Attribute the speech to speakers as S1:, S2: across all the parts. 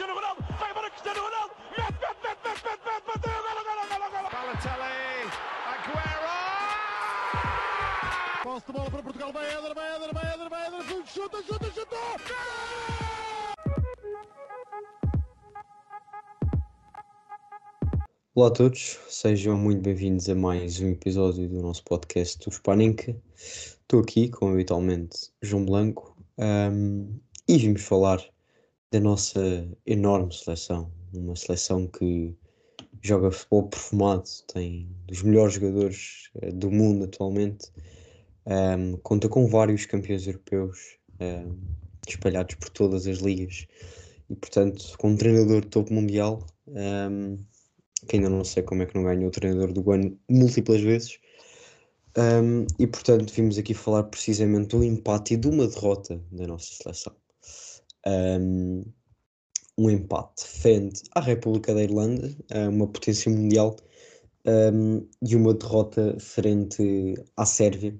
S1: Cristiano Ronaldo, vai embora Cristiano Ronaldo, mete, mete, mete, mete, mete, mete, bateu, golo, golo, golo, golo.
S2: Balotelli, Aguero!
S3: Posse de bola para Portugal, vai Éder, vai Éder, vai Éder, vai Éder, chuta, chuta, chuta!
S4: Olá a todos, sejam muito bem-vindos a mais um episódio do nosso podcast do Spaninca. Estou aqui, como habitualmente, João Blanco um, e vimos falar da nossa enorme seleção. Uma seleção que joga futebol perfumado, tem dos melhores jogadores uh, do mundo atualmente, um, conta com vários campeões europeus um, espalhados por todas as ligas e, portanto, com um treinador de topo mundial. Um, que ainda não sei como é que não ganhou o treinador do ano múltiplas vezes. E portanto, vimos aqui falar precisamente do empate e de uma derrota da nossa seleção. Um, um empate frente à República da Irlanda, uma potência mundial, um, e uma derrota frente à Sérvia,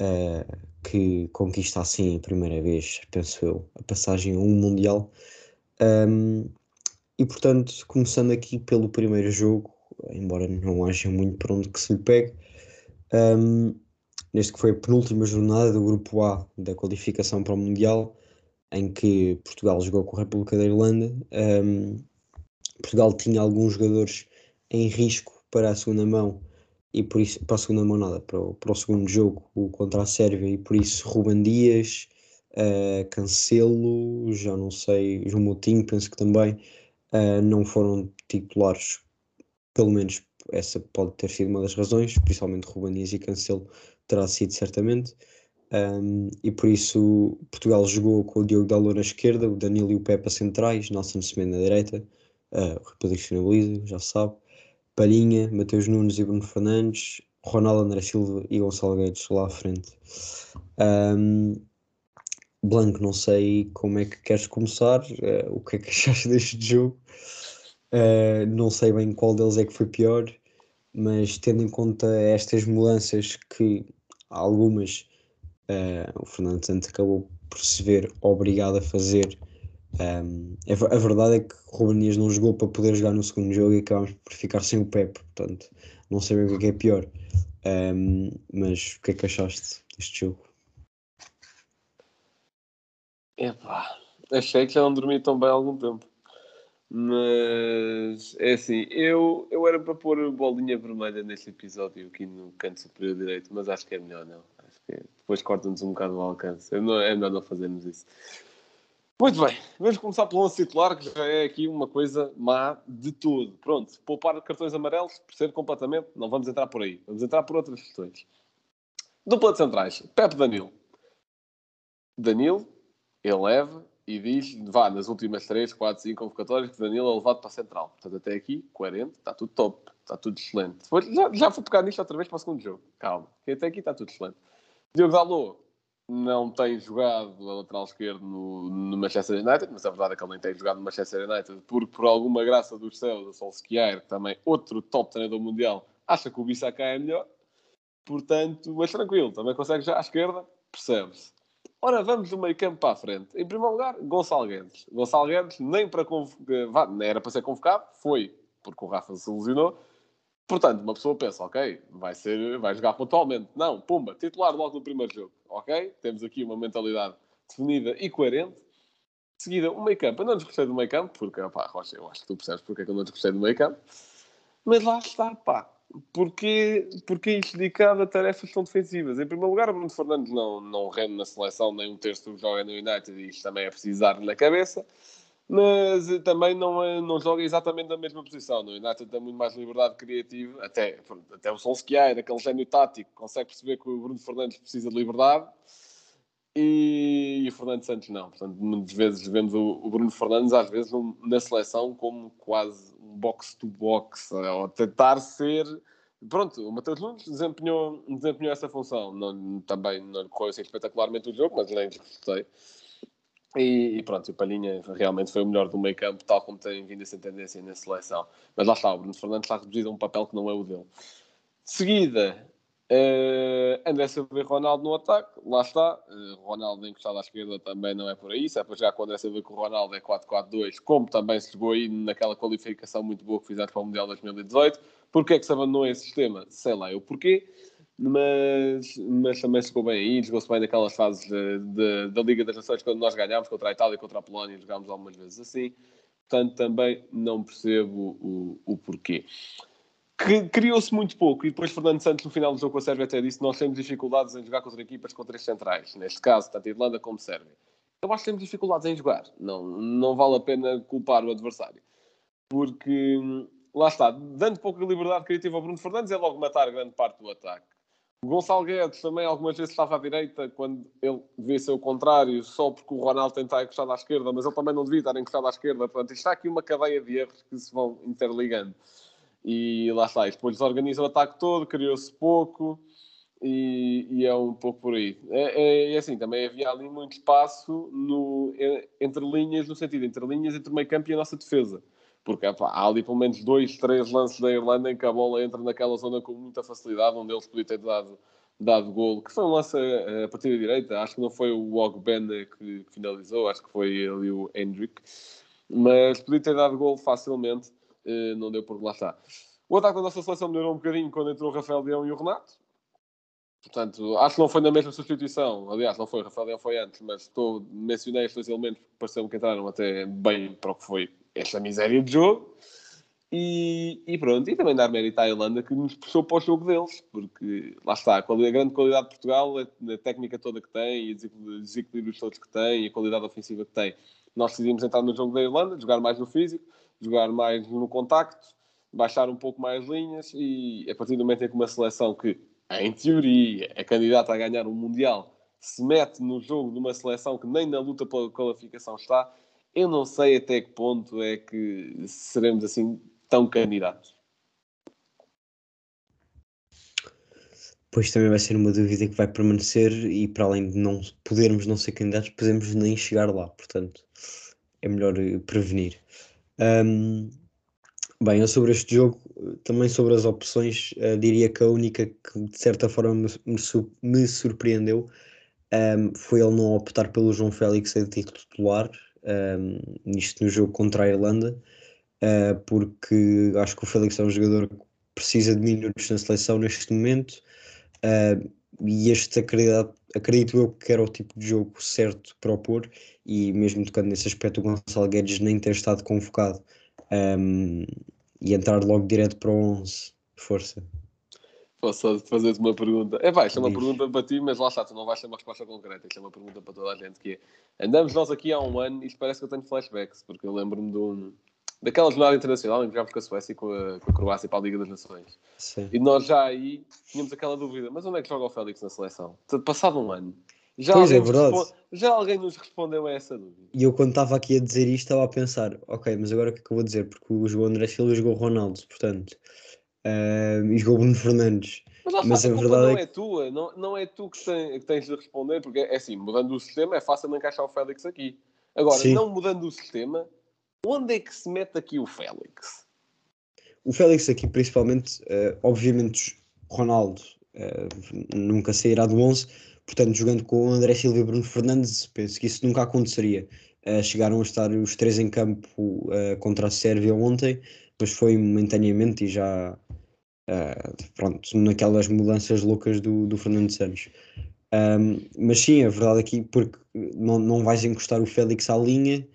S4: uh, que conquista assim a primeira vez, penso eu, a passagem a um Mundial. Um, e portanto, começando aqui pelo primeiro jogo, embora não haja muito para onde que se lhe pegue, um, neste que foi a penúltima jornada do grupo A da qualificação para o Mundial, em que Portugal jogou com a República da Irlanda. Um, Portugal tinha alguns jogadores em risco para a segunda mão e por isso para a segunda mão nada, para o, para o segundo jogo, o contra a Sérvia, e por isso Ruben Dias, uh, Cancelo, já não sei, João Moutinho, penso que também uh, não foram titulares, pelo menos essa pode ter sido uma das razões, principalmente Ruben Dias e Cancelo terá sido certamente, um, e por isso Portugal jogou com o Diogo Dalot na esquerda, o Danilo e o Pepa centrais, Nelson Semedo na direita, uh, o Belize, já sabe, Palhinha, Mateus Nunes e Bruno Fernandes, Ronaldo André Silva e Gonçalo Guedes lá à frente. Um, Blanco, não sei como é que queres começar, uh, o que é que achaste deste jogo. Uh, não sei bem qual deles é que foi pior, mas tendo em conta estas mudanças que algumas uh, o Fernando Santos acabou por se ver obrigado a fazer. Um, a, a, verdade é que o Ruben Dias não jogou para poder jogar no segundo jogo e acabámos por ficar sem o Pep, portanto não bem o que é, que é pior. Um, mas o que é que achaste deste jogo?
S5: Epá, achei que já não dormi tão bem há algum tempo. Mas é assim, eu, eu era para pôr bolinha vermelha neste episódio aqui no canto superior direito, mas acho que é melhor não. Depois corta-nos um bocado o alcance. É, é melhor não fazermos isso. Muito bem, vamos começar pelo lance titular, que já é aqui uma coisa má de tudo. Pronto, poupar cartões amarelos, percebo completamente, não vamos entrar por aí. Vamos entrar por outras questões. Dupla de centrais, Pepe Danilo. Danilo, eleva e diz, vá, nas últimas 3, 4, 5 convocatórias, que Danilo é levado para a central. Portanto, até aqui, 40, está tudo top, está tudo excelente. Já, já vou pegar nisto outra vez para o segundo jogo. Calma, que até aqui está tudo excelente. Diogo Dalot não tem jogado a lateral esquerdo no, no, Manchester United, mas a verdade é que ele nem tem jogado no Manchester United, porque por alguma graça dos céus, a Solskjaer, também outro top treinador mundial, acha que o Bissaka é melhor. Portanto, mas tranquilo, também consegue já à esquerda, percebe-se. Ora, vamos do meio campo para a frente. Em primeiro lugar, Gonçalo Guedes. Gonçalo Guedes nem para convocar, era para ser convocado, foi, porque o Rafa se ilusionou. Portanto, uma pessoa pensa, ok, vai, ser, vai jogar pontualmente. Não, pumba, titular logo no primeiro jogo. Ok, temos aqui uma mentalidade definida e coerente. De seguida, o meio campo. Eu não desgostei do meio campo, porque, pá, Rocha, eu acho que tu percebes porque é que eu não desgostei do meio campo. Mas lá está, pá porque, porque é isto dedicado a tarefas tão defensivas. Em primeiro lugar, Bruno Fernandes não, não rende na seleção, nem um terço do joga no United, e isto também é precisar na cabeça. Mas também não, é, não joga exatamente na mesma posição. No United tem muito mais liberdade criativa, até, até o Solskjaer, aquele gênio tático, consegue perceber que o Bruno Fernandes precisa de liberdade e, e o Fernando Santos não. Portanto, muitas vezes vemos o, o Bruno Fernandes, às vezes, na seleção, como quase box-to-box, ou tentar ser. Pronto, o Matheus Nunes desempenhou, desempenhou essa função. Não, também não correu assim espetacularmente o jogo, mas nem gostei. E, e, pronto, o Palhinha realmente foi o melhor do meio campo, tal como tem vindo a ser tendência na seleção. Mas lá está, o Bruno Fernandes está reduzido a um papel que não é o dele. De seguida, Uh, André Silva e Ronaldo no ataque, lá está. Uh, Ronaldo encostado à esquerda também não é por aí. Se é para jogar com o André Silva com o Ronaldo é 4-4-2, como também se jogou aí naquela qualificação muito boa que fizemos para o Mundial 2018. Porquê é que se abandonou esse sistema? Sei lá eu porquê, mas, mas também chegou bem aí. Jogou-se bem naquelas fases da Liga das Nações quando nós ganhámos contra a Itália e contra a Polónia, jogámos algumas vezes assim. Portanto, também não percebo o, o porquê criou-se muito pouco e depois Fernando Santos no final do jogo com a Sérvia até disse nós temos dificuldades em jogar contra equipas com três centrais, neste caso tanto a Irlanda como a Sérvia. Eu acho que temos dificuldades em jogar, não, não vale a pena culpar o adversário, porque lá está, dando pouca liberdade criativa ao Bruno Fernandes é logo matar grande parte do ataque. O Gonçalo Guedes também algumas vezes estava à direita quando ele devia ser o contrário, só porque o Ronaldo tentar encostar à esquerda, mas ele também não devia estar encostado à esquerda. Portanto, está aqui uma cadeia de erros que se vão interligando. E lá está, depois desorganiza o ataque todo, criou-se pouco e, e, é um pouco por aí. É, é, é, assim, também havia ali muito espaço no, entre linhas, no sentido, entre linhas, entre o meio campo e a nossa defesa. Porque há ali pelo menos dois, três lances da Irlanda em que a bola entra naquela zona com muita facilidade, onde eles podiam ter dado, dado golo, que foi um lance a, a partir da direita. Acho que não foi o Ogbene que, que finalizou, acho que foi ali o Hendrick. Mas podia ter dado golo facilmente eh, não deu por lá está. O ataque da nossa seleção melhorou um bocadinho quando entrou o Rafael Leão e o Renato. Portanto, acho que não foi na mesma substituição. Aliás, não foi, Rafael foi antes, mas estou, mencionei estes dois elementos porque pareceu-me que entraram até bem para o que foi esta miséria de jogo. E, e, pronto, e também dar mérito à Irlanda que nos puxou para o jogo deles, porque lá está, a, qualidade, a grande qualidade de Portugal, a, a, técnica toda que tem, os desequilíbrios todos que tem, e a qualidade ofensiva que tem. Nós decidimos entrar no jogo da Irlanda, jogar mais no físico, jogar mais no contacto, baixar um pouco mais linhas e a partir do momento em que uma seleção que, em teoria, é candidata a ganhar um Mundial, se mete no jogo de uma seleção que nem na luta pela qualificação está, eu não sei até que ponto é que seremos assim tão candidatos.
S4: Pois também vai ser uma dúvida que vai permanecer e para além de não podermos não ser candidatos, podemos nem chegar lá, portanto é melhor eh, prevenir. Um, bem, eu sobre este jogo, também sobre as opções, uh, diria que a única que de certa forma me, me, surpreendeu um, foi ele não optar pelo João Félix a titular, um, nisto no jogo contra a Irlanda, uh, porque acho que o Félix é um jogador que precisa de minutos na seleção neste momento. Uh, e este acredito, acredito eu que era o tipo de jogo certo para opor e mesmo tocando nesse aspecto o Gonçalo Guedes nem ter estado convocado um, e entrar logo direto para o 11 força
S5: Posso fazer-te uma pergunta? É vai, isto é uma pergunta para ti, mas lá está, tu não vais ter uma resposta concreta. Isto é uma pergunta para toda a gente que é. Andamos nós aqui há um ano e isto parece que eu tenho flashbacks, porque eu lembro-me de um, daquela jornada internacional em que jogámos com a Suécia e com a, com a Croácia para a Liga das Nações. Sim. E nós já aí tínhamos aquela dúvida, mas onde é que joga o Félix na seleção? Passado um ano. Já
S4: pois é, verdade. Responde,
S5: já alguém nos respondeu a essa dúvida.
S4: E eu quando estava aqui a dizer isto estava a pensar, ok, mas agora o que é que eu vou dizer? Porque o João André Silva jogou Ronaldo, portanto, uh, e jogou Bruno Fernandes.
S5: Mas, mas a, a verdade não é, é tua, não, não é tu que, tem, que tens de responder, porque é assim, mudando o sistema é fácil encaixar o Félix aqui. Agora, Sim. não mudando o sistema, Onde é que se mete aqui o Félix?
S4: O Félix aqui, principalmente, uh, obviamente, Ronaldo uh, nunca sairá do 11, portanto, jogando com o André Silva e Bruno Fernandes, penso que isso nunca aconteceria. Uh, chegaram a estar os três em campo contra a Sérvia ontem, mas foi momentaneamente e já, pronto, naquelas mudanças loucas do, do Fernando Santos. Um, mas sim, a verdade aqui, porque não, não vais encostar o Félix à linha,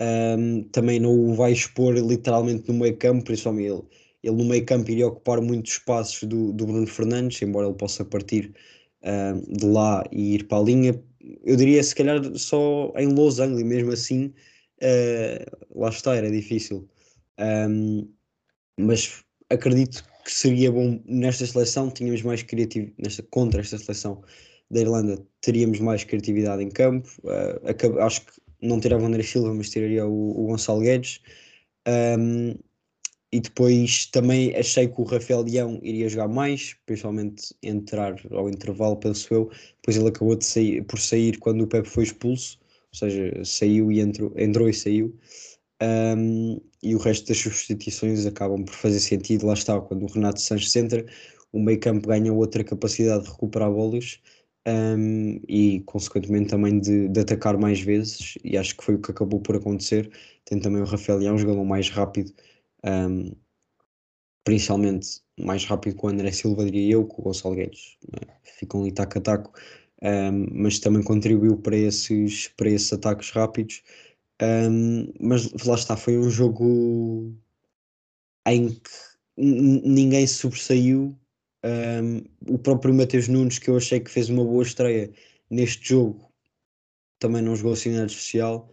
S4: um, também não o vai expor literalmente no meio campo, principalmente ele, ele no meio campo iria ocupar muitos espaços do, do Bruno Fernandes, embora ele possa partir um, de lá e ir para a linha. Eu diria se calhar só em losango e mesmo assim uh, lá está, era difícil. Um, mas acredito que seria bom nesta seleção, tínhamos mais criatividade, nesta, contra esta seleção da Irlanda, teríamos mais criatividade em campo. Uh, acho que não tirava o André Silva, mas tiraria o, o Gonçalo Guedes. Um, e depois também achei que o Rafael Leão iria jogar mais, principalmente entrar ao intervalo, penso eu. Depois ele acabou de sair, por sair quando o Pepe foi expulso, ou seja, saiu e entrou, entrou e saiu. Um, e o resto das substituições acabam por fazer sentido. Lá está, quando o Renato Sanches entra, o meio campo ganha outra capacidade de recuperar bolas um, e, consequentemente, também de, de, atacar mais vezes. E acho que foi o que acabou por acontecer. Tem também o Rafael Leão, um jogador mais rápido, um, principalmente mais rápido que o André Silva, diria eu, com o Gonçalo Guedes. Né? Ficam ali taco a taco, um, mas também contribuiu para esses, para esses ataques rápidos. mas lá está, foi um jogo em que ninguém se sobressaiu um, o próprio Mateus Nunes, que eu achei que fez uma boa estreia neste jogo, também não jogou assim nada especial.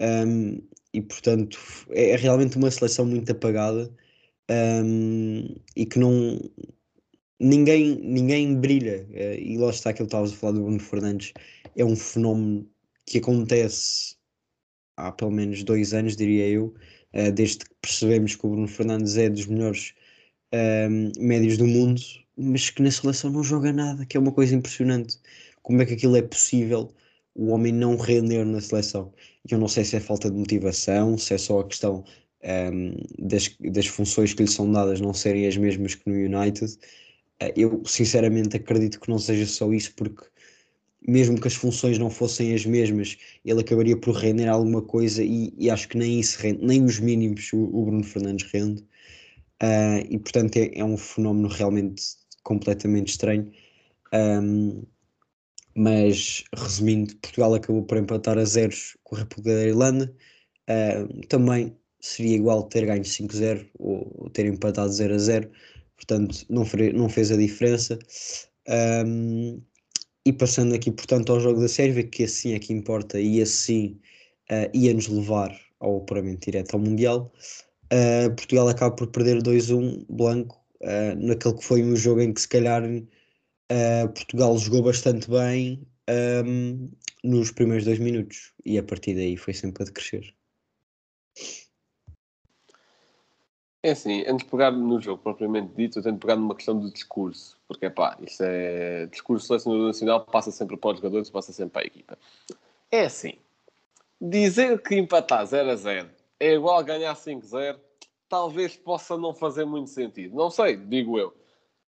S4: Um, e portanto é, é, realmente uma seleção muito apagada um, e que não ninguém, ninguém brilha. Uh, e lá está aquilo que estavas a falar do Bruno Fernandes, é um fenómeno que acontece há pelo menos dois anos, diria eu, uh, desde que percebemos que o Bruno Fernandes é dos melhores um, médios do mundo mas que na seleção não joga nada, que é uma coisa impressionante. Como é que aquilo é possível o homem não render na seleção? E eu não sei se é falta de motivação, se é só a questão um, das, das funções que lhe são dadas não serem as mesmas que no United. Uh, eu sinceramente acredito que não seja só isso, porque mesmo que as funções não fossem as mesmas, ele acabaria por render alguma coisa e, e acho que nem isso rende, nem os mínimos o, o Bruno Fernandes rende. Uh, e portanto é, é, um fenómeno realmente completamente estranho. Um, mas resumindo, Portugal acabou por empatar a zeros com a República da Irlanda. Uh, também seria igual ter ganho 5-0 ou ter empatado 0 a 0, portanto não, não fez a diferença. Um, e passando aqui, portanto, ao jogo da Sérvia, que assim é que importa e assim uh, ia-nos levar ao apuramento direto ao Mundial. Uh, Portugal acaba por perder 2-1 blanco uh, naquele que foi um jogo em que se calhar uh, Portugal jogou bastante bem um, nos primeiros dois minutos e a partir daí foi sempre a decrescer.
S5: É assim, antes de pegar no jogo propriamente dito, eu tenho de pegar numa questão do discurso, porque pá, isto é. Discurso selecionador nacional passa sempre para os jogadores, passa sempre para a equipa. É assim, dizer que empatar 0 a 0 é igual a ganhar 5-0 talvez possa não fazer muito sentido. Não sei, digo eu.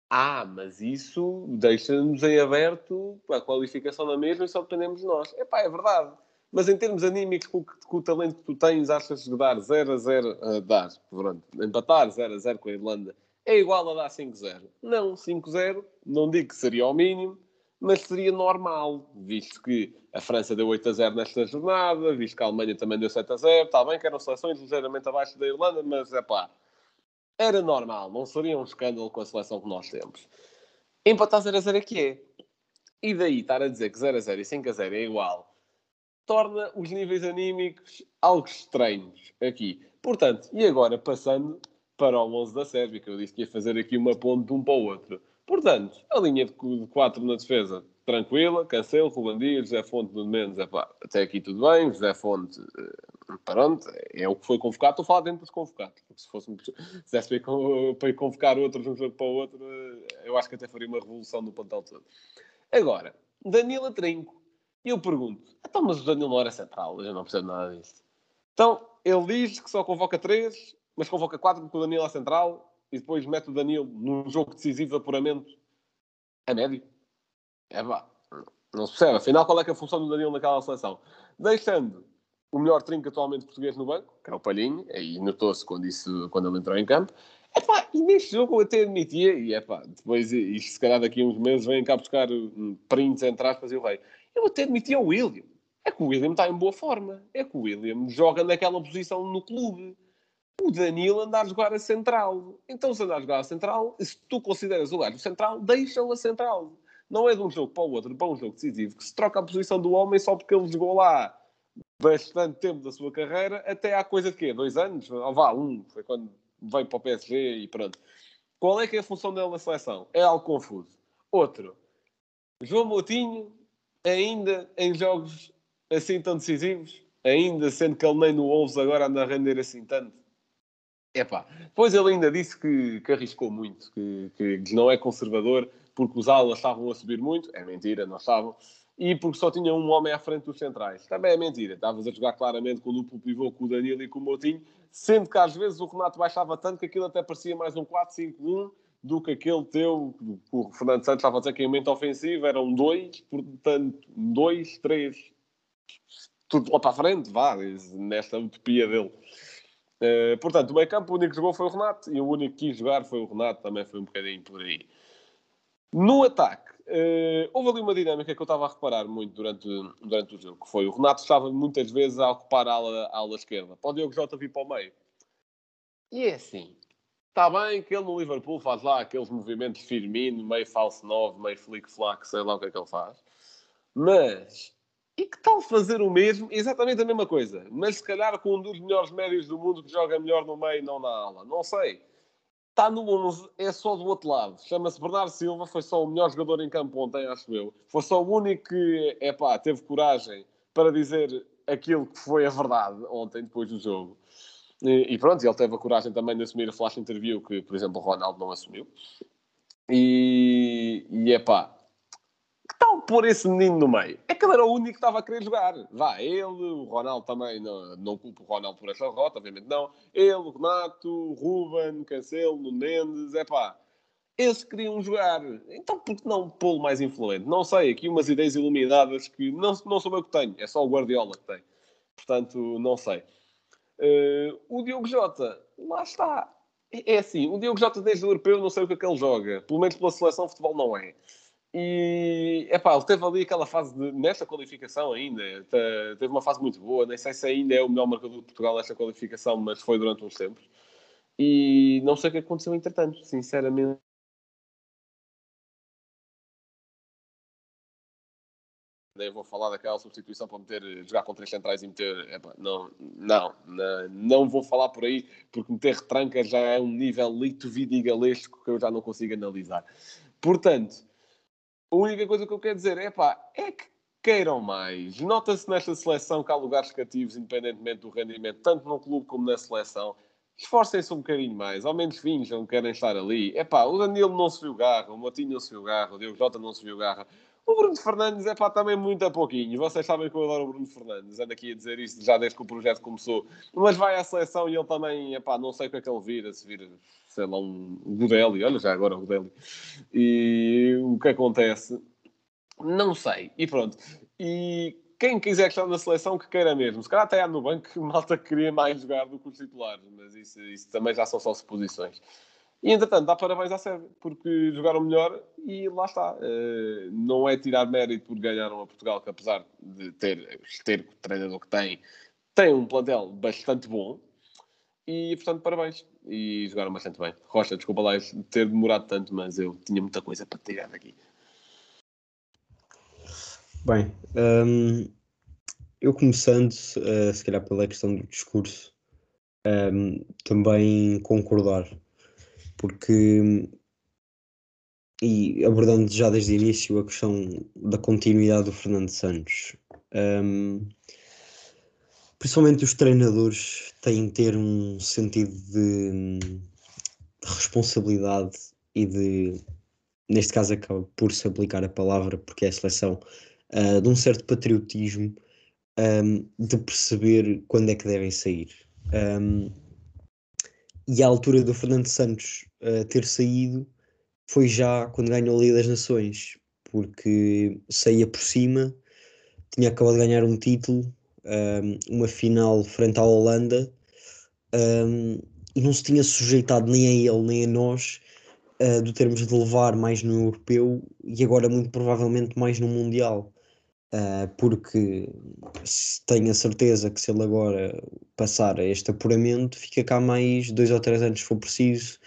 S5: Ah, mas isso deixa-nos em aberto a qualificação na mesma e só dependemos de nós. Epá, é verdade. Mas em termos anímicos, com, com o talento que tu tens, achas que dar 0 a 0, uh, dar, pronto, empatar 0 a 0 com a Irlanda é igual a dar 5-0? Não, 5-0, não digo que seria o mínimo, mas seria normal, visto que a França deu 8 a 0 nesta jornada, visto que a Alemanha também deu 7 a 0. Está bem que eram seleções ligeiramente abaixo da Irlanda, mas é pá, era normal, não seria um escândalo com a seleção que nós temos. Empatar 0 a 0 é que é. E daí estar a dizer que 0 a 0 e 5 a 0 é igual, torna os níveis anímicos algo estranhos aqui. Portanto, e agora passando para o 11 da Sérvia, que eu disse que ia fazer aqui uma ponte de um para o outro. Portanto, a linha de 4 na defesa tranquila, Cancelo, Ruben Dias, José Fonte, no menos, epá, até aqui tudo bem, José Fonte, uh, pronto, é o que foi convocado, estou a falar dentro dos convocados, porque se fosse se para ir convocar outros de um jogo para o outro, eu acho que até faria uma revolução no pontal todo. Agora, Danilo Trinco, e eu pergunto, então, mas o Danilo não era central, eu não percebo nada disso. Então, ele diz que só convoca três, mas convoca quatro porque o Danilo é central, e depois mete o Danilo num jogo decisivo de apuramento a médio. É pá, não se percebe. Afinal, qual é, é a função do Danilo naquela seleção? Deixando o melhor trinco atualmente português no banco, que é o Palhinho, aí notou-se quando, isso, quando ele entrou em campo. Epá, e neste jogo eu até admitia, e epá, depois isto se calhar daqui a uns meses vêm cá buscar prints entre aspas e o rei. Eu até admitia o William. É que o William está em boa forma. É que o William joga naquela posição no clube o Danilo andar a jogar a central. Então, se andar a jogar a central, se tu consideras o gajo central, deixa-o a central. Não é de um jogo para o outro, para um jogo decisivo, que se troca a posição do homem só porque ele jogou lá bastante tempo da sua carreira, até há coisa de quê? Dois anos? Ou vá, um. Foi quando veio para o PSG e pronto. Qual é que é a função dele na seleção? É algo confuso. Outro. João Moutinho, ainda em jogos assim tão decisivos, ainda sendo que ele nem no Wolves agora anda a render assim tanto Epá, pois ele ainda disse que, que arriscou muito, que, que, não é conservador porque os alas estavam a subir muito. É mentira, não estavam. E porque só tinha um homem à frente dos centrais. Também é mentira. Estavas a jogar claramente com o duplo pivô, com o Danilo e com o Moutinho, sendo que às vezes o Renato baixava tanto que aquilo até parecia mais um 4-5-1 do que aquele teu, que o Fernando Santos estava a dizer que em momento ofensivo eram dois, portanto, dois, três, tudo lá para a frente, vá, nesta utopia dele. Uh, portanto, o meio campo, o único que jogou foi o Renato e o único que quis jogar foi o Renato, também foi um bocadinho por aí. No ataque, uh, houve ali uma dinâmica que eu estava a reparar muito durante, durante o jogo, que foi o Renato estava muitas vezes a ocupar a ala, a ala esquerda, para o Diogo Jota vir para o meio. E é assim, está bem que ele no Liverpool faz lá aqueles movimentos firmino, meio falso 9, meio flick-flack, sei lá o que é que ele faz, mas e que tal fazer o mesmo, exatamente a mesma coisa, mas se calhar com um dos melhores médios do mundo que joga melhor no meio, não na ala? Não sei. Está no 11, é só do outro lado. Chama-se Bernardo Silva, foi só o melhor jogador em campo ontem, acho eu. Foi só o único que, é pá, teve coragem para dizer aquilo que foi a verdade ontem, depois do jogo. E, e pronto, ele teve a coragem também de assumir a flash interview que, por exemplo, o Ronaldo não assumiu. E, e é pá, tal pôr esse menino no meio? É que ele era o único que estava a querer jogar. Vá, ele, o Ronaldo também, não, não culpo o Ronaldo por essa rota, obviamente não. Ele, o Renato, o Ruben, Cancelo, o Mendes, é pá. Esses queriam jogar. Então por que não pô-lo mais influente? Não sei, aqui umas ideias iluminadas que não, não sou eu que tenho, é só o Guardiola que tem. Portanto, não sei. Uh, o Diogo Jota, lá está. É, é assim, o Diogo Jota desde o europeu não sei o que é que ele joga. Pelo menos pela seleção futebol não é. E epá, ele teve ali aquela fase de, nesta qualificação ainda, teve uma fase muito boa. Nem sei se ainda é o melhor marcador de Portugal nesta qualificação, mas foi durante uns tempos. E não sei o que aconteceu entretanto, sinceramente. Nem vou falar daquela substituição para meter, jogar com três centrais e meter. Não, não, não, não vou falar por aí, porque meter retranca já é um nível lito vidigalesco que eu já não consigo analisar. Portanto, a única coisa que eu quero dizer é pá, é que queiram mais. Nota-se nesta seleção que há lugares cativos, independentemente do rendimento, tanto no clube como na seleção. Esforcem-se um bocadinho mais, ao menos finjam que querem estar ali. É pá, o Danilo não se viu garra, o Motinho não se viu garra, o Diogo Jota não se viu garra. O Bruno Fernandes é pá, também muito a pouquinho. Vocês sabem que eu adoro o Bruno Fernandes. Ando aqui a dizer isto já desde que o projeto começou. Mas vai à seleção e ele também, é pá, não sei o que é que ele vira. Se vira, sei lá, um Godelli. Olha já agora o Godelli. E o que acontece? Não sei. E pronto. E quem quiser estar na seleção que queira mesmo. Se calhar até há no banco malta queria mais jogar do que os titulares. Mas isso, isso também já são só suposições. E entretanto, dá parabéns à Sérvia, porque jogaram melhor e lá está. Uh, não é tirar mérito por ganharam a Portugal, que apesar de ter ter o treinador que tem, tem um plantel bastante bom. E portanto, parabéns. E jogaram bastante bem. Rocha, desculpa lá ter demorado tanto, mas eu tinha muita coisa para tirar daqui.
S4: Bem, um, eu começando, uh, se calhar pela questão do discurso, um, também concordar porque e abordando já desde o início a questão da continuidade do Fernando Santos. Um, principalmente os treinadores têm de ter um sentido de, de, responsabilidade e de, neste caso acaba por se aplicar a palavra, porque é a seleção, uh, de um certo patriotismo, um, de perceber quando é que devem sair. Um, e a altura do Fernando Santos uh, ter saído foi já quando ganhou a Liga das Nações, porque saía por cima, tinha acabado de ganhar um título, um, ehm, uma final frente à Holanda, um, ehm, e não se tinha sujeitado nem a ele nem a nós uh, do termos de levar mais no europeu e agora muito provavelmente mais no mundial. Uh, porque tenho a certeza que se ele agora passar a este apuramento, fica cá mais dois ou três anos se for preciso,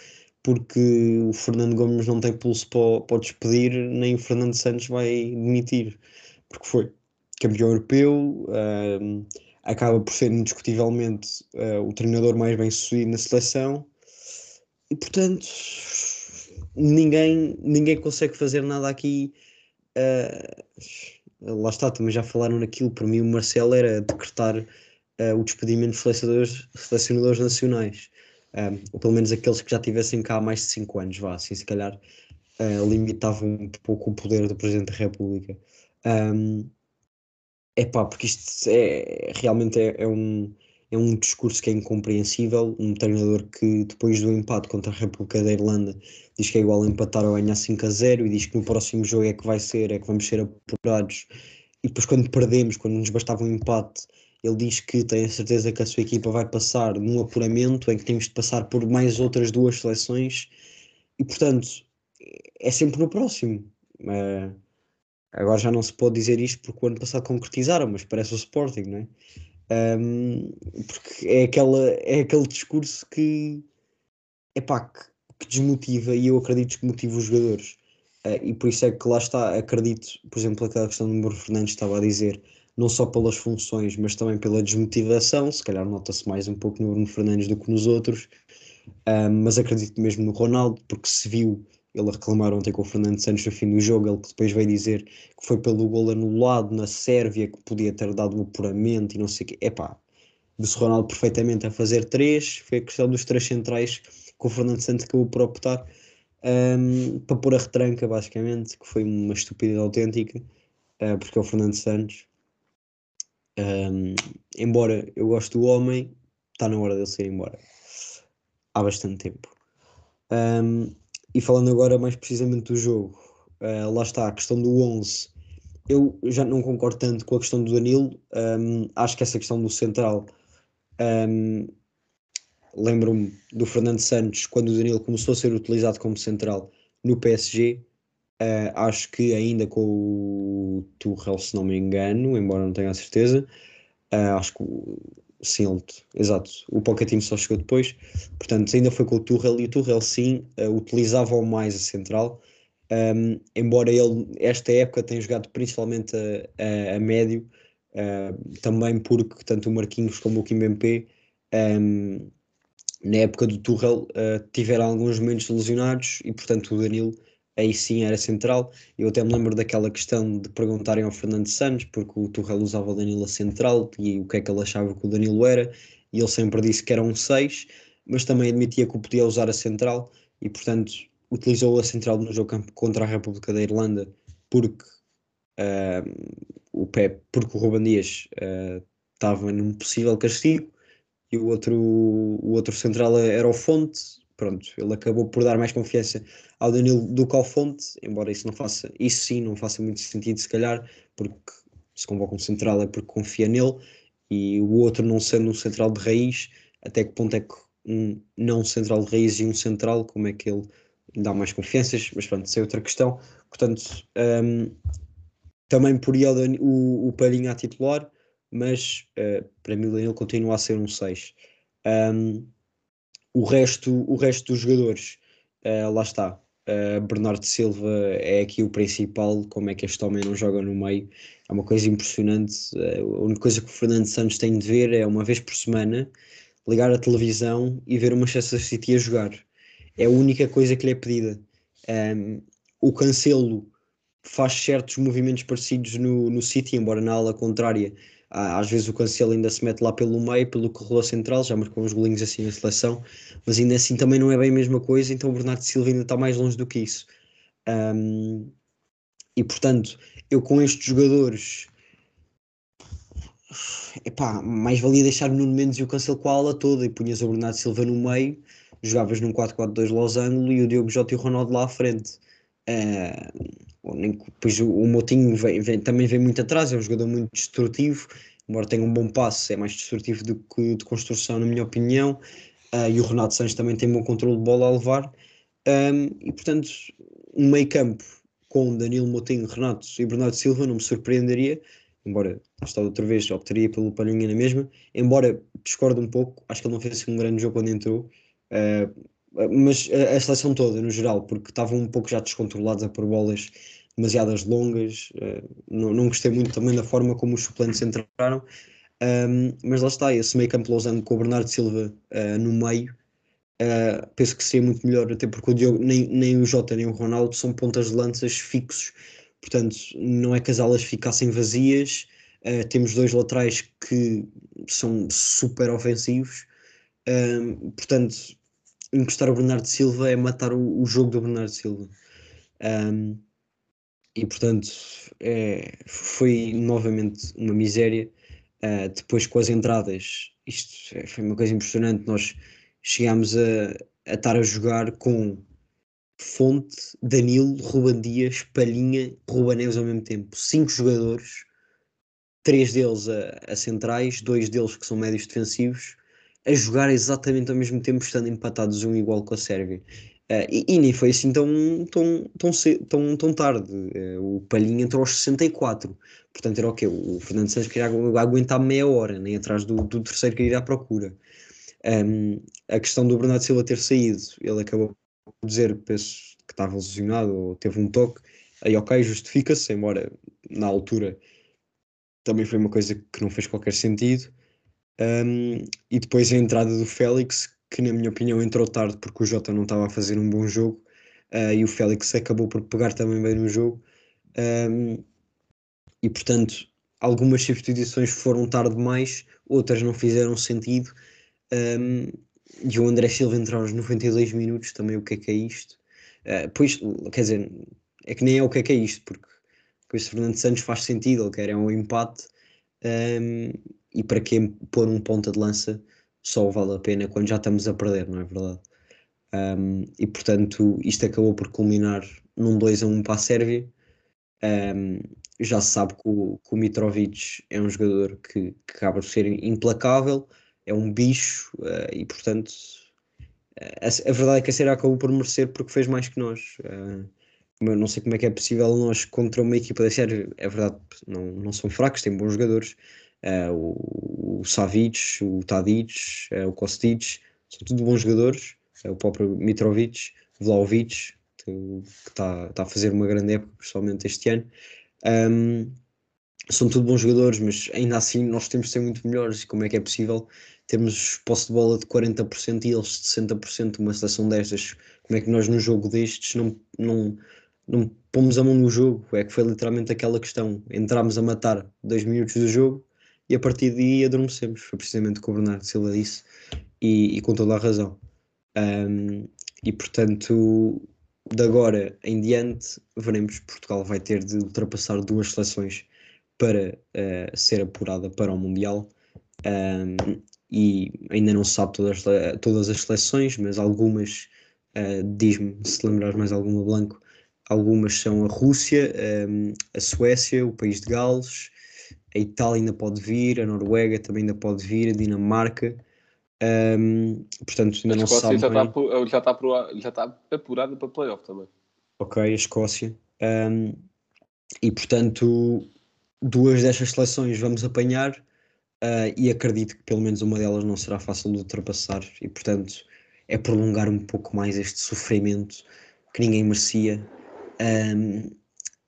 S4: porque o Fernando Gomes não tem pulso para, para despedir, nem o Fernando Santos vai demitir, porque foi campeão europeu, uh, acaba por ser indiscutivelmente uh, o treinador mais bem sucedido na seleção, e portanto ninguém, ninguém consegue fazer nada aqui. Lá está, também já falaram naquilo, para mim o Marcelo era decretar uh, o despedimento de selecionadores, selecionadores nacionais, um, ou pelo menos aqueles que já tivessem cá há mais de 5 anos, vá, assim se calhar uh, limitavam um pouco o poder do Presidente da República. Um, é pá, porque isto é, realmente é, é, um, é um discurso que é incompreensível. Um treinador que, depois do empate contra a República da Irlanda, diz que é igual a empatar ou ganhar 5 a 0 e diz que no próximo jogo é que vai ser, é que vamos ser apurados. E depois, quando perdemos, quando nos bastava um empate, ele diz que tem a certeza que a sua equipa vai passar num apuramento em que temos de passar por mais outras duas seleções e, portanto, é sempre no próximo. Uh, agora já não se pode dizer isto porque o ano passado concretizaram, mas parece o Sporting, não é? Um, porque é, aquela, é aquele discurso que, epá, que, que desmotiva e eu acredito que motiva os jogadores. Uh, e por isso é que lá está, acredito, por exemplo, aquela questão do Bruno Fernandes estava a dizer, não só pelas funções, mas também pela desmotivação. Se calhar nota-se mais um pouco no Bruno Fernandes do que nos outros, um, mas acredito mesmo no Ronaldo, porque se viu ele a reclamar ontem com o Fernando Santos no fim do jogo, ele que depois veio dizer que foi pelo gol anulado na Sérvia que podia ter dado o apuramento e não sei o quê. Epá, viu-se Ronaldo perfeitamente a fazer três, foi a questão dos três centrais que o Fernando Santos acabou por optar um, para pôr a retranca, basicamente, que foi uma estupidez autêntica, uh, porque é o Fernando Santos. Um, embora eu goste do homem, está na hora de ele sair embora. Há bastante tempo. Um, e falando agora mais precisamente do jogo, uh, lá está a questão do 11. Eu já não concordo tanto com a questão do Danilo. Um, acho que essa questão do central. Um, Lembro-me do Fernando Santos quando o Danilo começou a ser utilizado como central no PSG. Uh, eh, acho que ainda com o Tuchel, se não me engano, embora não tenha a certeza. Uh, acho que Sim, exato. O Pochettino só chegou depois. Portanto, ainda foi com o Tuchel e o Tuchel sim uh, utilizava mais a central. Um, embora ele, esta época, tenha jogado principalmente a, a, a médio, uh, também porque tanto o Marquinhos como o Kimpembe um, na época do Tuchel uh, tiveram alguns momentos lesionados e, portanto, o Danilo aí sim era central. Eu até me lembro daquela questão de perguntarem ao Fernando Santos, porque o Turrell usava o Danilo a central e o que é que ele achava que o Danilo era, e ele sempre disse que era um 6, mas também admitia que o podia usar a central e, portanto, utilizou a central no jogo contra a República da Irlanda porque uh, o Pep, porque o Ruben Dias uh, estava num possível castigo e o outro, o outro central era o Fonte, pronto, ele acabou por dar mais confiança ao Danilo do que ao Fonte, embora isso não faça, isso sim não faça muito sentido se calhar, porque se convoca um central é porque confia nele, e o outro não sendo um central de raiz, até que ponto é que um não central de raiz e um central, como é que ele dá mais confianças, mas pronto, isso é outra questão, portanto um, também poria o, o, o Palhinha a titular, mas uh, para mim o Danilo continua a ser um 6. Um, o resto, o resto dos jogadores, uh, lá está. Uh, Bernardo Silva é aqui o principal. Como é que este homem não joga no meio? É uma coisa impressionante. Uh, a única coisa que o Fernando Santos tem de ver é uma vez por semana ligar a televisão e ver o Manchester City a jogar. É a única coisa que lhe é pedida. Um, o Cancelo faz certos movimentos parecidos no, no City, embora na ala contrária às vezes o Cancelo ainda se mete lá pelo meio, pelo corredor central, já marcou uns golinhos assim na seleção, mas ainda assim também não é bem a mesma coisa, então o Bernardo Silva ainda está mais longe do que isso. Um, e portanto, eu com estes jogadores, epá, mais valia deixar o Nuno Mendes e o Cancelo com a ala toda e punhas o Bernardo Silva no meio, jogavas num 4-4-2 losango e o Diogo Jota e o Ronaldo lá à frente. Uh, Pois o, o Motinho vem, vem, também vem muito atrás, é um jogador muito destrutivo, embora tenha um bom passe, é mais destrutivo do que de construção, na minha opinião. Uh, e o Renato Santos também tem bom controle de bola a levar. Um, e portanto, um meio campo com Danilo Motinho, Renato e Bernardo Silva não me surpreenderia, embora está outra vez optaria pelo Palhinha na mesma, embora discordo um pouco, acho que ele não fez um grande jogo quando entrou. Uh, mas a, a, seleção toda, no geral, porque estavam um pouco já descontrolados a por bolas demasiadas longas. Uh, não, não gostei muito também da forma como os suplentes entraram. Mas lá está, esse meio campo lousando com o Bernardo Silva uh, no meio, uh, penso que seria muito melhor, até porque o Diogo, nem, nem o Jota nem o Ronaldo são pontas de lanças fixos, portanto, não é que as alas ficassem vazias. Uh, temos dois laterais que são super ofensivos, portanto, encostar o Bernardo Silva é matar o, o jogo do Bernardo Silva. Um, e portanto é, foi novamente uma miséria. Uh, depois com as entradas, isto foi uma coisa impressionante. Nós chegámos a, a estar a jogar com Fonte, Danilo, Ruban Dias, Palhinha, Rubanés ao mesmo tempo. Cinco jogadores, três deles a, a, centrais, dois deles que são médios defensivos, a jogar exatamente ao mesmo tempo, estando empatados um igual com a Sérvia. Uh, e, e, nem foi assim tão, tão, tão, tão, tão tarde. Uh, o Palhinha entrou aos 64. Portanto, era o quê? O Fernando Santos queria aguentar meia hora, nem atrás do, do terceiro que ir à procura. Um, a questão do Bernardo Silva ter saído, ele acabou por dizer penso, que estava lesionado ou teve um toque. Aí, ok, justifica-se, embora na altura também foi uma coisa que não fez qualquer sentido. Um, e depois a entrada do Félix, que na minha opinião entrou tarde porque o Jota não estava a fazer um bom jogo uh, e o Félix acabou por pegar também bem no jogo. Um, e portanto, algumas substituições foram tarde demais, outras não fizeram sentido. Um, e o André Silva entrar aos 92 minutos, também o que é que é isto? Uh, pois, quer dizer, é que nem é o que é que é isto, porque depois Fernando Santos faz sentido, ele quer é um empate, um, e para que pôr um ponta de lança só vale a pena quando já estamos a perder, não é verdade? Um, e portanto, isto acabou por culminar num 2 a 1 para a Sérvia. Um, já se sabe que o, que o, Mitrovic é um jogador que, que, acaba de ser implacável, é um bicho uh, e portanto a, a, verdade é que a Sérvia acabou por merecer porque fez mais que nós. Uh, não sei como é que é possível nós contra uma equipa da Sérvia, é verdade, não, não são fracos, têm bons jogadores, uh, o, o Savic, o Tadic, uh, o Kostic, são tudo bons jogadores, uh, o próprio Mitrovic, Vlaovic, que está tá a fazer uma grande época, principalmente este ano. Um, são tudo bons jogadores, mas ainda assim nós temos de ser muito melhores. E como é que é possível termos posse de bola de 40% e eles de 60%? Uma seleção destas, como é que nós no jogo destes não, não, não pomos a mão no jogo? É que foi literalmente aquela questão: entramos a matar dois minutos do jogo e a partir daí adormecemos. Foi precisamente o que o Bernardo Silva disse e, e com toda a razão. Um, e portanto, de agora em diante, veremos. Portugal vai ter de ultrapassar duas seleções para uh, ser apurada para o Mundial. Um, e ainda não se sabe todas, todas as seleções, mas algumas, uh, diz-me se lembrar mais alguma, Blanco, algumas são a Rússia, um, a Suécia, o país de Gales, a Itália ainda pode vir, a Noruega também ainda pode vir, a Dinamarca. Um, portanto, ainda a não se sabe.
S5: Já está, já, está, já está apurada para playoff também.
S4: Ok, a Escócia. Um, e portanto, duas destas seleções vamos apanhar uh, e acredito que pelo menos uma delas não será fácil de ultrapassar. E portanto, é prolongar um pouco mais este sofrimento que ninguém merecia. Um,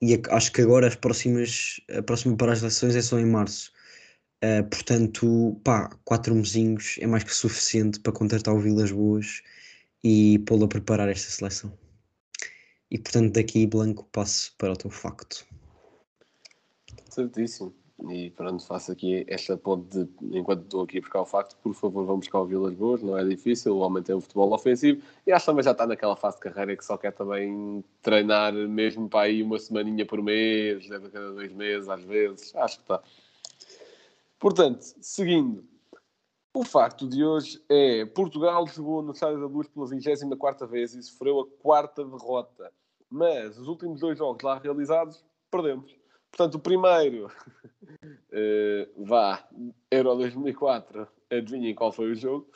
S4: e acho que agora as próximas, a próxima para as eleições é só em março. Uh, portanto, pá, quatro mesinhos é mais que suficiente para contratar o Vilas Boas e pô-lo a preparar esta seleção. E portanto, daqui, Blanco, passo para o teu facto.
S5: Certíssimo. E pronto, faço aqui esta ponte de, enquanto estou aqui a buscar o facto, por favor, vamos buscar o Vilas Boas, não é difícil, o homem tem um futebol ofensivo e acho que também já está naquela fase de carreira que só quer também treinar mesmo para aí uma semaninha por mês, a cada dois meses, às vezes, acho que está. Portanto, seguindo, o facto de hoje é Portugal jogou no Estádio da Luz pela 24 vez e sofreu a quarta derrota, mas os últimos dois jogos lá realizados, perdemos. Portanto, o primeiro, uh, vá, Euro 2004, adivinhem qual foi o jogo,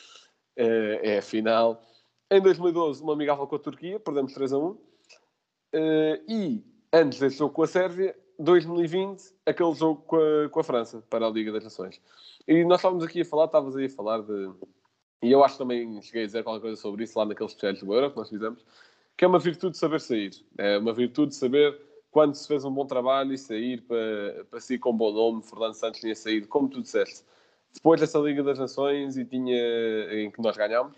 S5: uh, é a final. Em 2012, uma amigável com a Turquia, perdemos 3 a 1. Uh, eh, e antes desse jogo com a Sérvia, 2020, aquele jogo com a, com a França, para a Liga das Nações. E nós estávamos aqui a falar, estavas aí a falar de. E eu acho que também cheguei a dizer qualquer coisa sobre isso lá naqueles especiais do Euro que nós fizemos, que é uma virtude saber sair. É uma virtude saber quando se fez um bom trabalho e sair para, para sair com bom nome, Fernando Santos tinha saído, como tu disseste, depois dessa Liga das Nações e tinha, em que nós ganhámos,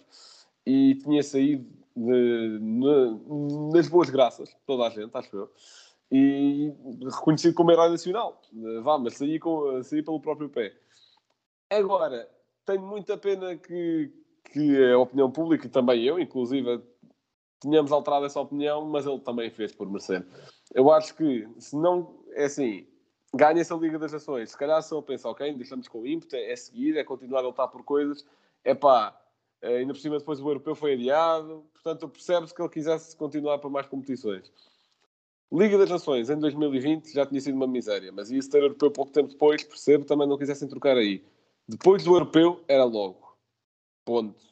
S5: e tinha saído de, de, nas boas graças, toda a gente, acho eu, e reconhecido como herói nacional. Vá, mas saí, com, saí pelo próprio pé. Agora, tenho muita pena que, que a opinião pública, e também eu, inclusive, tínhamos alterado essa opinião, mas ele também fez por merecer. Eu acho que, se não, é assim, ganha-se a Liga das Nações. Se calhar se ele pensa, ok, deixamos com ímpeto, é seguir, é continuar a lutar por coisas. É pá, ainda por cima depois o europeu foi adiado, portanto percebe-se que ele quisesse continuar para mais competições. Liga das Nações, em 2020, já tinha sido uma miséria, mas ia-se ter europeu pouco tempo depois, percebo, também não quisessem trocar aí. Depois do europeu, era logo. Ponto.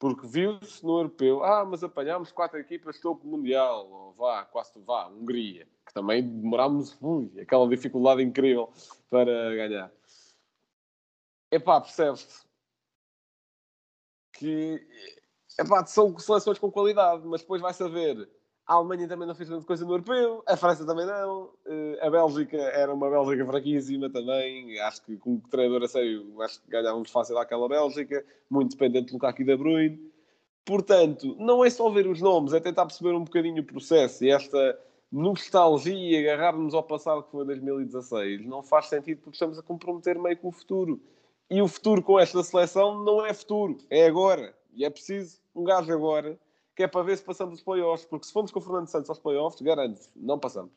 S5: Porque viu-se no europeu, ah, mas apanhámos quatro equipas topo mundial, ou vá, quase vá, Hungria, que também demorámos, ui, aquela dificuldade incrível para ganhar. Epá, percebe-se que epá, são seleções com qualidade, mas depois vai saber. A Alemanha também não fez grande coisa no europeu, a França também não, eh, a Bélgica era uma Bélgica fraquíssima também. Acho que com o treinador a sério, acho que ganhávamos fácil aquela Bélgica, muito dependente do Lukaku e da Bruyne. Portanto, não é só ver os nomes, é tentar perceber um bocadinho o processo e esta nostalgia, agarrar-nos ao passado que foi 2016, não faz sentido porque estamos a comprometer meio com o futuro. E o futuro com esta seleção não é futuro, é agora. E é preciso um gajo agora, que é para ver se passamos os playoffs. Porque se formos com o Fernando Santos aos playoffs, garanto não passamos.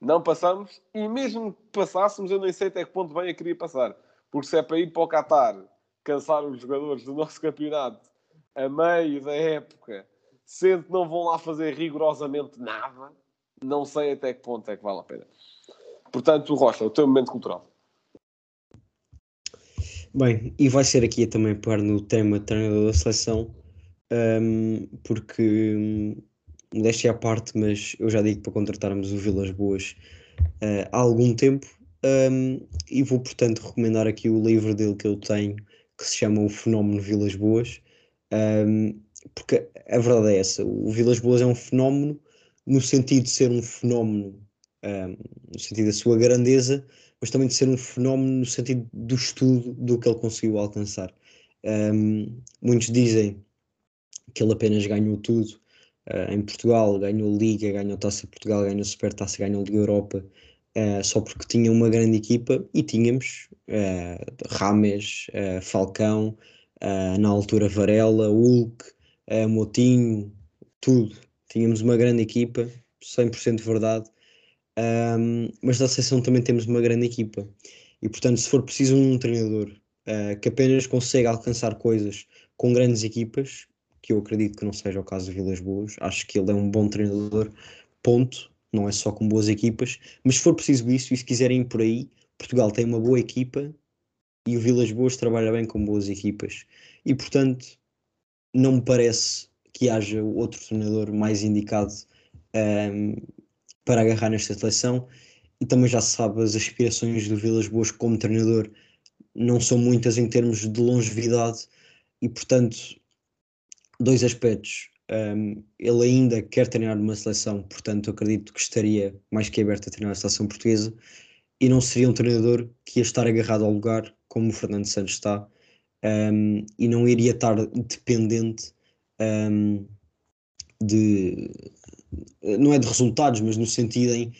S5: Não passamos. E mesmo que passássemos, eu nem sei até que ponto bem eu queria passar. Porque se é para ir para o Qatar, cansar os jogadores do nosso campeonato a meio da época, sendo que não vão lá fazer rigorosamente nada, não sei até que ponto é que vale a pena. Portanto, Rocha, o teu momento cultural.
S4: Bem, e vai ser aqui também pegar no tema treinador da seleção, um, porque modéstia à parte, mas eu já digo para contratarmos o Vilas Boas uh, há algum tempo um, e vou, portanto, recomendar aqui o livro dele que eu tenho, que se chama O Fenómeno Vilas Boas, um, porque a verdade é essa, o Vilas Boas é um fenómeno no sentido de ser um fenómeno, no sentido da sua grandeza, mas também de ser um fenómeno no sentido do estudo do que ele conseguiu alcançar. Um, muitos dizem que ele apenas ganhou tudo uh, em Portugal, ganhou Liga, ganhou Taça Portugal, ganhou Supertaça, ganhou Liga Europa, uh, só porque tinha uma grande equipa e tínhamos uh, Rames, Falcão, na altura Varela, Hulk, Motinho, tudo. Tínhamos uma grande equipa, 100% verdade, um, mas na seleção também temos uma grande equipa. E portanto, se for preciso um treinador uh, que apenas consegue alcançar coisas com grandes equipas, que eu acredito que não seja o caso de Vilas Boas, acho que ele é um bom treinador, ponto. Não é só com boas equipas, mas se for preciso isso e se quiserem ir por aí, Portugal tem uma boa equipa e o Vilas Boas trabalha bem com boas equipas. E portanto, não me parece que haja outro treinador mais indicado um, para agarrar nesta seleção e também já se sabe as aspirações do Vilas Boas como treinador não são muitas em termos de longevidade e portanto dois aspectos. Um, ele ainda quer treinar numa seleção portanto acredito que estaria mais que aberto a treinar a seleção portuguesa e não seria um treinador que ia estar agarrado ao lugar como o Fernando Santos está um, e não iria estar dependente um, de não é de resultados, mas no sentido em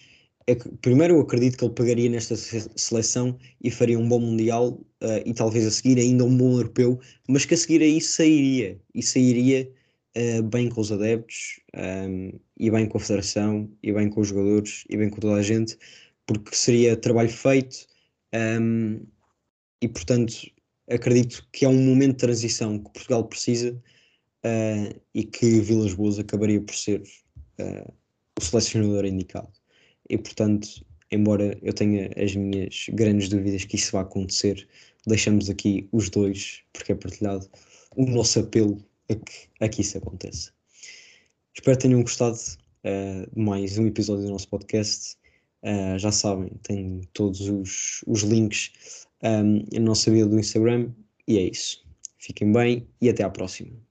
S4: é que, primeiro eu acredito que ele pagaria nesta seleção e faria um bom Mundial uh, e talvez a seguir ainda um bom Europeu, mas que a seguir aí sairia e sairia uh, bem com os adeptos um, ehm, e bem com a Federação e bem com os jogadores e bem com toda a gente, porque seria trabalho feito um, ehm, e portanto acredito que é um momento de transição que Portugal precisa uh, e que Vilas Boas acabaria por ser o selecionador indicado. E portanto, embora eu tenha as minhas grandes dúvidas que isso vá acontecer, deixamos aqui os dois, porque é partilhado, o nosso apelo a que, a que isso aconteça. Espero que tenham gostado uh, de mais um episódio do nosso podcast. Uh, já sabem, tem todos os, os links um, na nossa vida do Instagram. E é isso. Fiquem bem e até à próxima.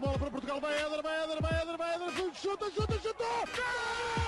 S3: Bola para Portugal, vai Éder, vai Éder, vai Éder, vai Éder, chuta, chuta, chuta! Gol!